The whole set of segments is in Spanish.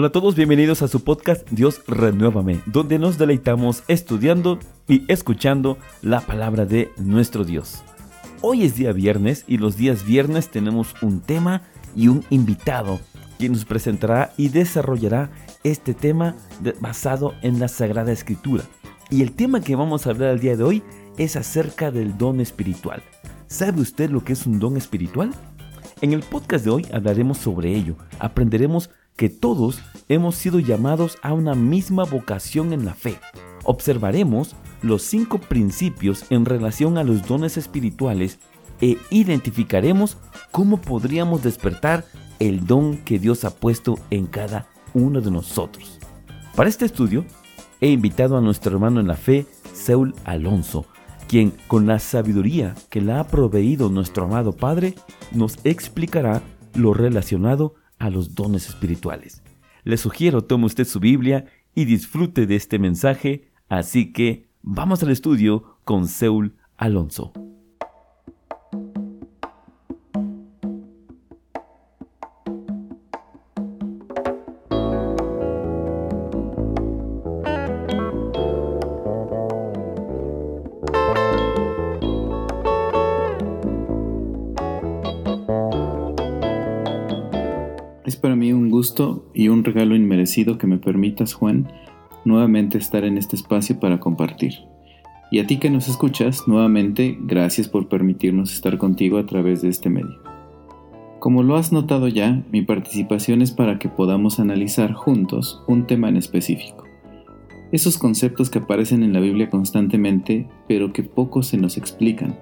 Hola a todos, bienvenidos a su podcast Dios Renuévame, donde nos deleitamos estudiando y escuchando la palabra de nuestro Dios. Hoy es día viernes y los días viernes tenemos un tema y un invitado quien nos presentará y desarrollará este tema basado en la Sagrada Escritura. Y el tema que vamos a hablar el día de hoy es acerca del don espiritual. ¿Sabe usted lo que es un don espiritual? En el podcast de hoy hablaremos sobre ello. Aprenderemos que todos hemos sido llamados a una misma vocación en la fe. Observaremos los cinco principios en relación a los dones espirituales e identificaremos cómo podríamos despertar el don que Dios ha puesto en cada uno de nosotros. Para este estudio, he invitado a nuestro hermano en la fe, Saul Alonso, quien con la sabiduría que le ha proveído nuestro amado Padre, nos explicará lo relacionado a los dones espirituales. Le sugiero tome usted su Biblia y disfrute de este mensaje, así que vamos al estudio con Seul Alonso. Gusto y un regalo inmerecido que me permitas, Juan, nuevamente estar en este espacio para compartir. Y a ti que nos escuchas, nuevamente, gracias por permitirnos estar contigo a través de este medio. Como lo has notado ya, mi participación es para que podamos analizar juntos un tema en específico. Esos conceptos que aparecen en la Biblia constantemente, pero que poco se nos explican.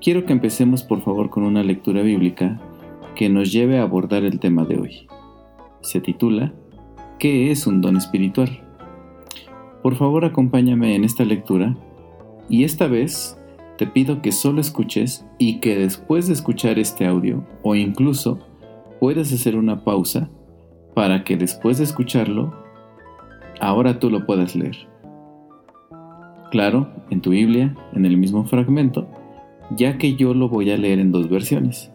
Quiero que empecemos por favor con una lectura bíblica que nos lleve a abordar el tema de hoy. Se titula ¿Qué es un don espiritual? Por favor acompáñame en esta lectura y esta vez te pido que solo escuches y que después de escuchar este audio o incluso puedas hacer una pausa para que después de escucharlo ahora tú lo puedas leer. Claro, en tu Biblia, en el mismo fragmento, ya que yo lo voy a leer en dos versiones.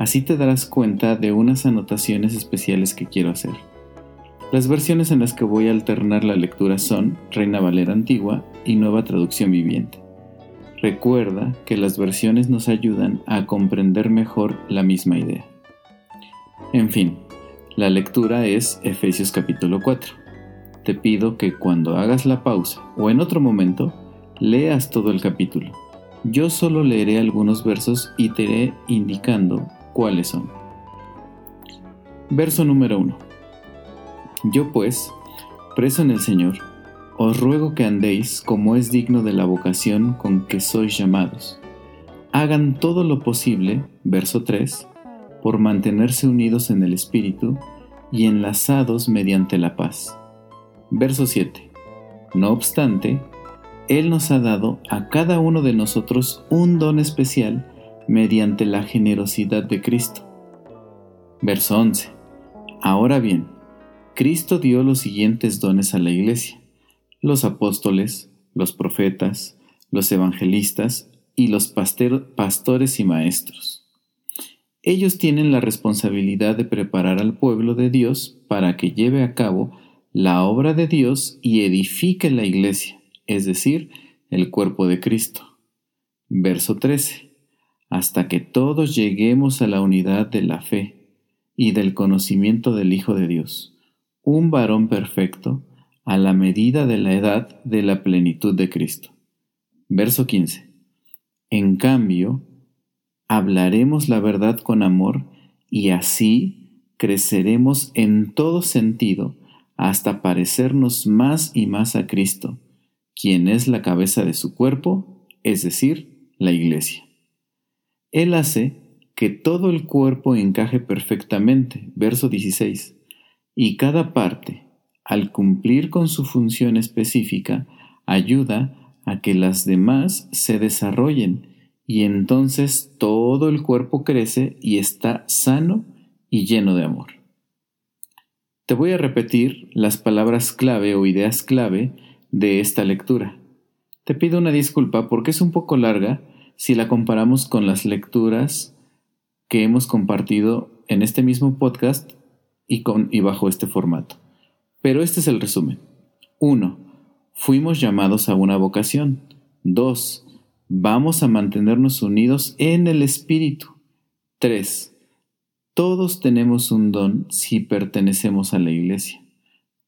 Así te darás cuenta de unas anotaciones especiales que quiero hacer. Las versiones en las que voy a alternar la lectura son Reina Valera Antigua y Nueva Traducción Viviente. Recuerda que las versiones nos ayudan a comprender mejor la misma idea. En fin, la lectura es Efesios capítulo 4. Te pido que cuando hagas la pausa o en otro momento, leas todo el capítulo. Yo solo leeré algunos versos y te iré indicando cuáles son. Verso número 1. Yo pues, preso en el Señor, os ruego que andéis como es digno de la vocación con que sois llamados. Hagan todo lo posible, verso 3, por mantenerse unidos en el Espíritu y enlazados mediante la paz. Verso 7. No obstante, Él nos ha dado a cada uno de nosotros un don especial mediante la generosidad de Cristo. Verso 11. Ahora bien, Cristo dio los siguientes dones a la iglesia, los apóstoles, los profetas, los evangelistas y los pastores y maestros. Ellos tienen la responsabilidad de preparar al pueblo de Dios para que lleve a cabo la obra de Dios y edifique la iglesia, es decir, el cuerpo de Cristo. Verso 13 hasta que todos lleguemos a la unidad de la fe y del conocimiento del Hijo de Dios, un varón perfecto, a la medida de la edad de la plenitud de Cristo. Verso 15. En cambio, hablaremos la verdad con amor y así creceremos en todo sentido hasta parecernos más y más a Cristo, quien es la cabeza de su cuerpo, es decir, la Iglesia. Él hace que todo el cuerpo encaje perfectamente, verso 16, y cada parte, al cumplir con su función específica, ayuda a que las demás se desarrollen y entonces todo el cuerpo crece y está sano y lleno de amor. Te voy a repetir las palabras clave o ideas clave de esta lectura. Te pido una disculpa porque es un poco larga si la comparamos con las lecturas que hemos compartido en este mismo podcast y, con, y bajo este formato. Pero este es el resumen. 1. Fuimos llamados a una vocación. 2. Vamos a mantenernos unidos en el Espíritu. 3. Todos tenemos un don si pertenecemos a la Iglesia.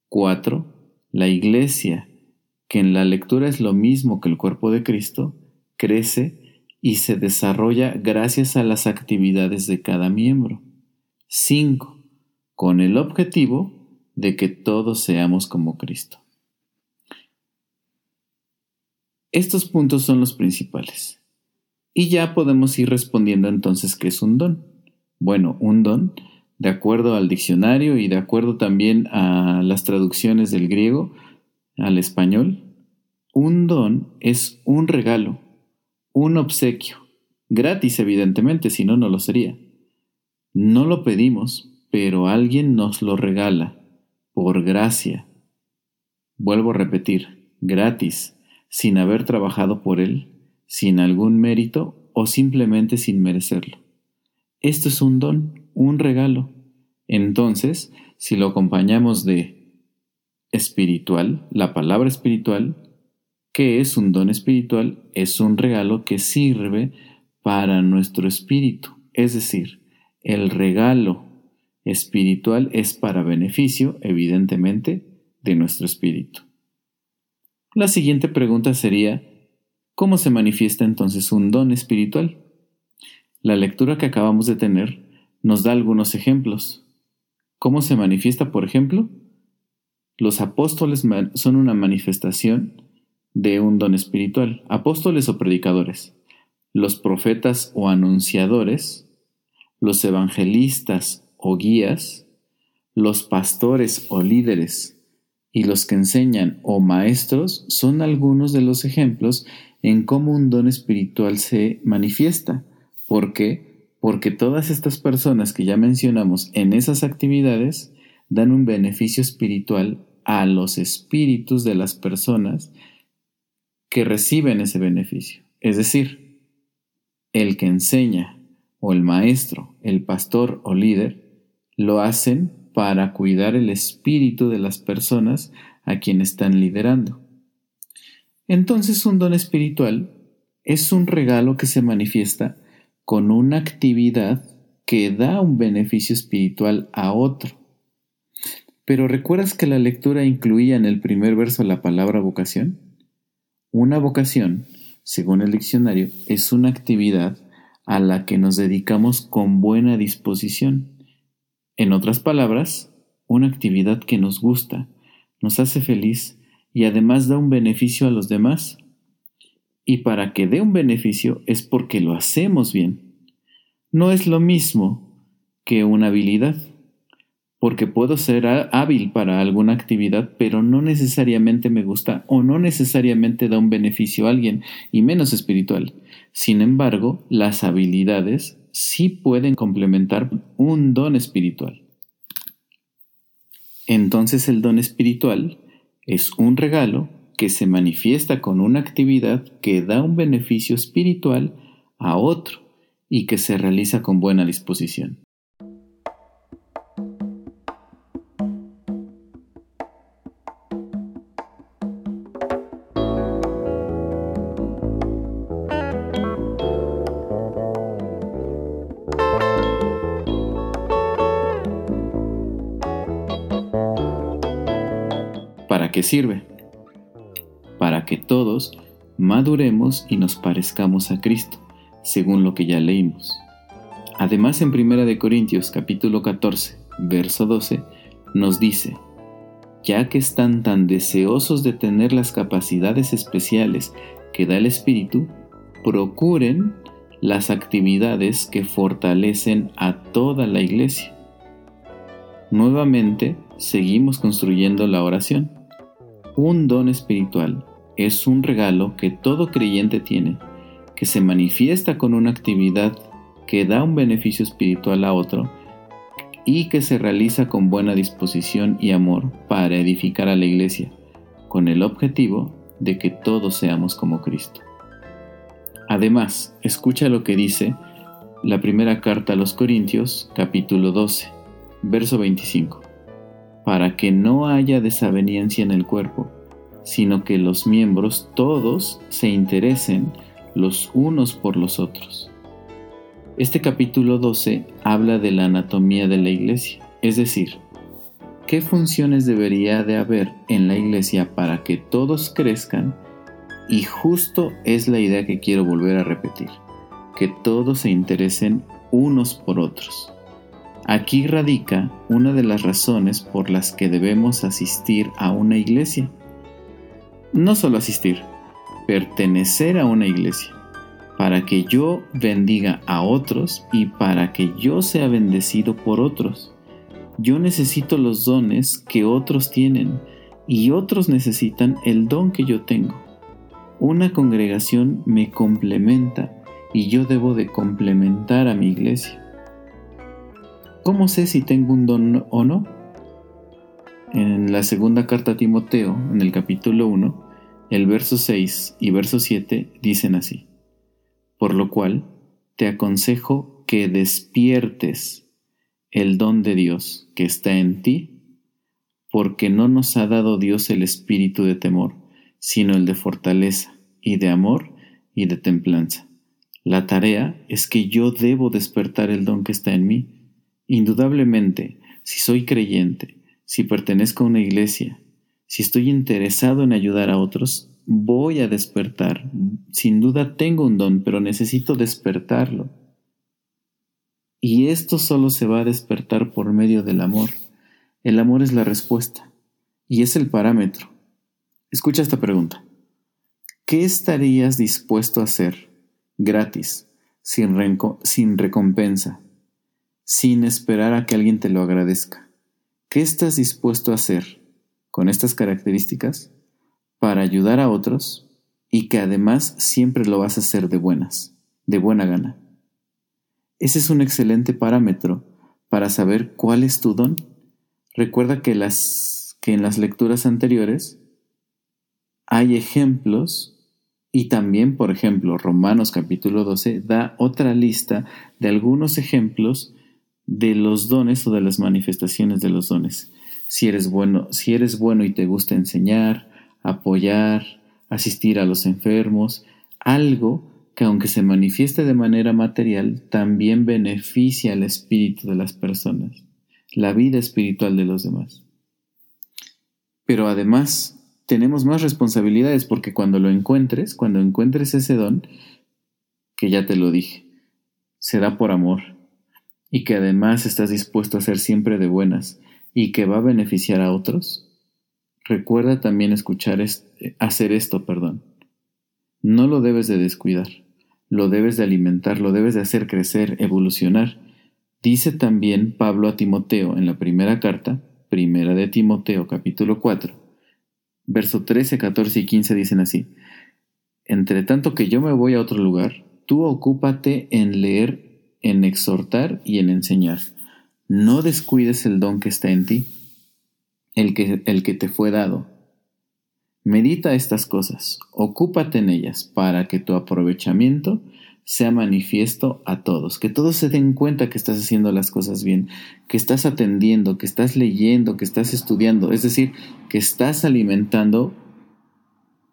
4. La Iglesia, que en la lectura es lo mismo que el cuerpo de Cristo, crece y se desarrolla gracias a las actividades de cada miembro. 5. Con el objetivo de que todos seamos como Cristo. Estos puntos son los principales. Y ya podemos ir respondiendo entonces qué es un don. Bueno, un don, de acuerdo al diccionario y de acuerdo también a las traducciones del griego al español, un don es un regalo, un obsequio, gratis evidentemente, si no, no lo sería. No lo pedimos, pero alguien nos lo regala, por gracia. Vuelvo a repetir, gratis, sin haber trabajado por él, sin algún mérito o simplemente sin merecerlo. Esto es un don, un regalo. Entonces, si lo acompañamos de espiritual, la palabra espiritual, ¿qué es un don espiritual? Es un regalo que sirve para nuestro espíritu. Es decir, el regalo espiritual es para beneficio, evidentemente, de nuestro espíritu. La siguiente pregunta sería, ¿cómo se manifiesta entonces un don espiritual? La lectura que acabamos de tener nos da algunos ejemplos. ¿Cómo se manifiesta, por ejemplo? Los apóstoles son una manifestación de un don espiritual, apóstoles o predicadores. Los profetas o anunciadores, los evangelistas o guías, los pastores o líderes, y los que enseñan o maestros son algunos de los ejemplos en cómo un don espiritual se manifiesta. ¿Por qué? Porque todas estas personas que ya mencionamos en esas actividades dan un beneficio espiritual a los espíritus de las personas que reciben ese beneficio. Es decir, el que enseña o el maestro, el pastor o líder, lo hacen para cuidar el espíritu de las personas a quien están liderando. Entonces un don espiritual es un regalo que se manifiesta con una actividad que da un beneficio espiritual a otro. Pero ¿recuerdas que la lectura incluía en el primer verso la palabra vocación? Una vocación, según el diccionario, es una actividad a la que nos dedicamos con buena disposición en otras palabras, una actividad que nos gusta, nos hace feliz y además da un beneficio a los demás. Y para que dé un beneficio es porque lo hacemos bien. No es lo mismo que una habilidad, porque puedo ser hábil para alguna actividad, pero no necesariamente me gusta o no necesariamente da un beneficio a alguien, y menos espiritual. Sin embargo, las habilidades sí pueden complementar un don espiritual. Entonces el don espiritual es un regalo que se manifiesta con una actividad que da un beneficio espiritual a otro y que se realiza con buena disposición. Sirve? Para que todos maduremos y nos parezcamos a Cristo, según lo que ya leímos. Además, en 1 Corintios capítulo 14, verso 12, nos dice, ya que están tan deseosos de tener las capacidades especiales que da el Espíritu, procuren las actividades que fortalecen a toda la iglesia. Nuevamente, seguimos construyendo la oración. Un don espiritual es un regalo que todo creyente tiene, que se manifiesta con una actividad que da un beneficio espiritual a otro y que se realiza con buena disposición y amor para edificar a la iglesia, con el objetivo de que todos seamos como Cristo. Además, escucha lo que dice la primera carta a los Corintios, capítulo 12, verso 25, para que no haya desaveniencia en el cuerpo, sino que los miembros todos se interesen los unos por los otros. Este capítulo 12 habla de la anatomía de la iglesia, es decir, qué funciones debería de haber en la iglesia para que todos crezcan y justo es la idea que quiero volver a repetir, que todos se interesen unos por otros. Aquí radica una de las razones por las que debemos asistir a una iglesia. No solo asistir, pertenecer a una iglesia, para que yo bendiga a otros y para que yo sea bendecido por otros. Yo necesito los dones que otros tienen y otros necesitan el don que yo tengo. Una congregación me complementa y yo debo de complementar a mi iglesia. ¿Cómo sé si tengo un don o no? En la segunda carta a Timoteo, en el capítulo 1, el verso 6 y verso 7 dicen así. Por lo cual, te aconsejo que despiertes el don de Dios que está en ti, porque no nos ha dado Dios el espíritu de temor, sino el de fortaleza y de amor y de templanza. La tarea es que yo debo despertar el don que está en mí. Indudablemente, si soy creyente, si pertenezco a una iglesia, si estoy interesado en ayudar a otros, voy a despertar. Sin duda tengo un don, pero necesito despertarlo. Y esto solo se va a despertar por medio del amor. El amor es la respuesta y es el parámetro. Escucha esta pregunta. ¿Qué estarías dispuesto a hacer gratis, sin, sin recompensa, sin esperar a que alguien te lo agradezca? ¿Qué estás dispuesto a hacer con estas características para ayudar a otros y que además siempre lo vas a hacer de buenas, de buena gana. Ese es un excelente parámetro para saber cuál es tu don. Recuerda que, que en las lecturas anteriores hay ejemplos y también, por ejemplo, Romanos capítulo 12 da otra lista de algunos ejemplos de los dones o de las manifestaciones de los dones si eres bueno, si eres bueno y te gusta enseñar, apoyar, asistir a los enfermos, algo que aunque se manifieste de manera material, también beneficia al espíritu de las personas, la vida espiritual de los demás. Pero además, tenemos más responsabilidades porque cuando lo encuentres, cuando encuentres ese don, que ya te lo dije, será por amor y que además estás dispuesto a ser siempre de buenas, y que va a beneficiar a otros, recuerda también escuchar hacer esto, perdón. No lo debes de descuidar, lo debes de alimentar, lo debes de hacer crecer, evolucionar. Dice también Pablo a Timoteo en la primera carta, primera de Timoteo capítulo 4, verso 13, 14 y 15 dicen así, Entre tanto que yo me voy a otro lugar, tú ocúpate en leer, en exhortar y en enseñar no descuides el don que está en ti, el que, el que te fue dado. Medita estas cosas, ocúpate en ellas para que tu aprovechamiento sea manifiesto a todos, que todos se den cuenta que estás haciendo las cosas bien, que estás atendiendo, que estás leyendo, que estás estudiando, es decir, que estás alimentando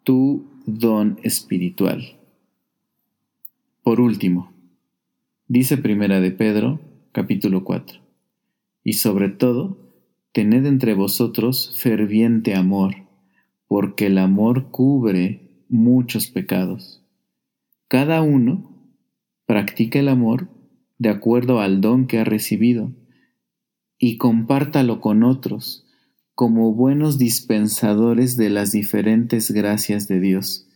tu don espiritual. Por último, dice Primera de Pedro, capítulo 4 y sobre todo, tened entre vosotros ferviente amor, porque el amor cubre muchos pecados. Cada uno practica el amor de acuerdo al don que ha recibido y compártalo con otros como buenos dispensadores de las diferentes gracias de Dios.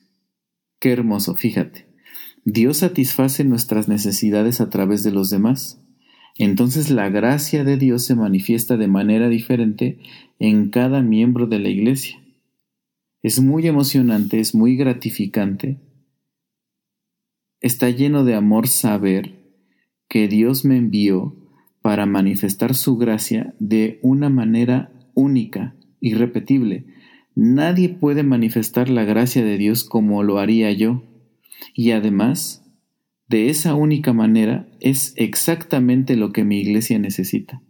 Qué hermoso, fíjate. Dios satisface nuestras necesidades a través de los demás entonces la gracia de Dios se manifiesta de manera diferente en cada miembro de la iglesia. Es muy emocionante, es muy gratificante. Está lleno de amor saber que Dios me envió para manifestar su gracia de una manera única, irrepetible, Nadie puede manifestar la gracia de Dios como lo haría yo. Y además, de esa única manera es exactamente lo que mi iglesia necesita.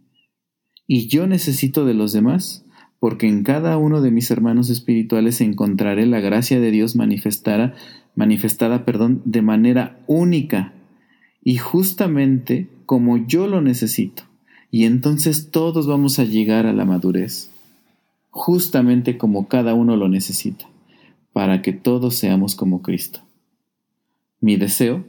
Y yo necesito de los demás, porque en cada uno de mis hermanos espirituales encontraré la gracia de Dios manifestada, manifestada, perdón, de manera única y justamente como yo lo necesito. Y entonces todos vamos a llegar a la madurez justamente como cada uno lo necesita, para que todos seamos como Cristo. Mi deseo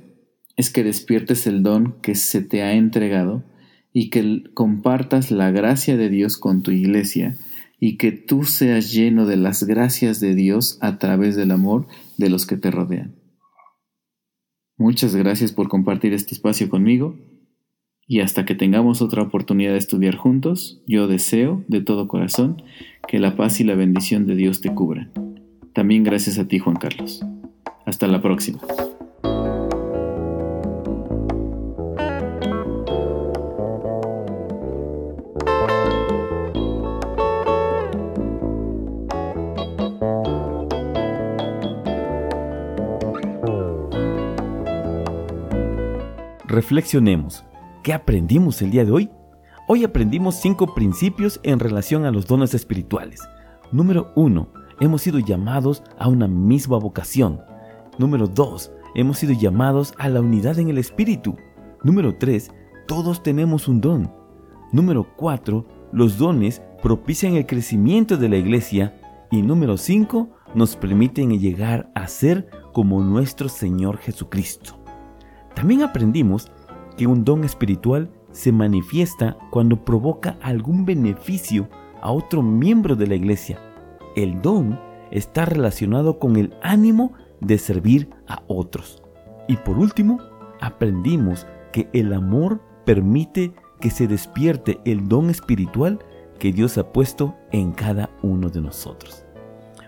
es que despiertes el don que se te ha entregado y que compartas la gracia de Dios con tu iglesia y que tú seas lleno de las gracias de Dios a través del amor de los que te rodean. Muchas gracias por compartir este espacio conmigo y hasta que tengamos otra oportunidad de estudiar juntos, yo deseo de todo corazón que la paz y la bendición de Dios te cubran. También gracias a ti, Juan Carlos. Hasta la próxima. Reflexionemos. ¿Qué aprendimos el día de hoy? Hoy aprendimos cinco principios en relación a los dones espirituales. Número 1. Hemos sido llamados a una misma vocación. Número 2. Hemos sido llamados a la unidad en el Espíritu. Número 3. Todos tenemos un don. Número 4. Los dones propician el crecimiento de la iglesia. Y número 5. Nos permiten llegar a ser como nuestro Señor Jesucristo. También aprendimos que un don espiritual se manifiesta cuando provoca algún beneficio a otro miembro de la iglesia. El don está relacionado con el ánimo de servir a otros. Y por último, aprendimos que el amor permite que se despierte el don espiritual que Dios ha puesto en cada uno de nosotros.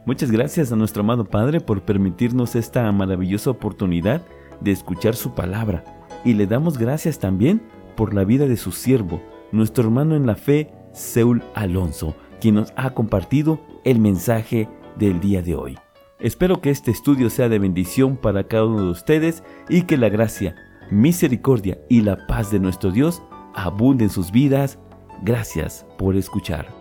Muchas gracias a nuestro amado Padre por permitirnos esta maravillosa oportunidad de escuchar su palabra y le damos gracias también por la vida de su siervo, nuestro hermano en la fe, Seul Alonso, quien nos ha compartido el mensaje del día de hoy. Espero que este estudio sea de bendición para cada uno de ustedes y que la gracia, misericordia y la paz de nuestro Dios abunden en sus vidas. Gracias por escuchar.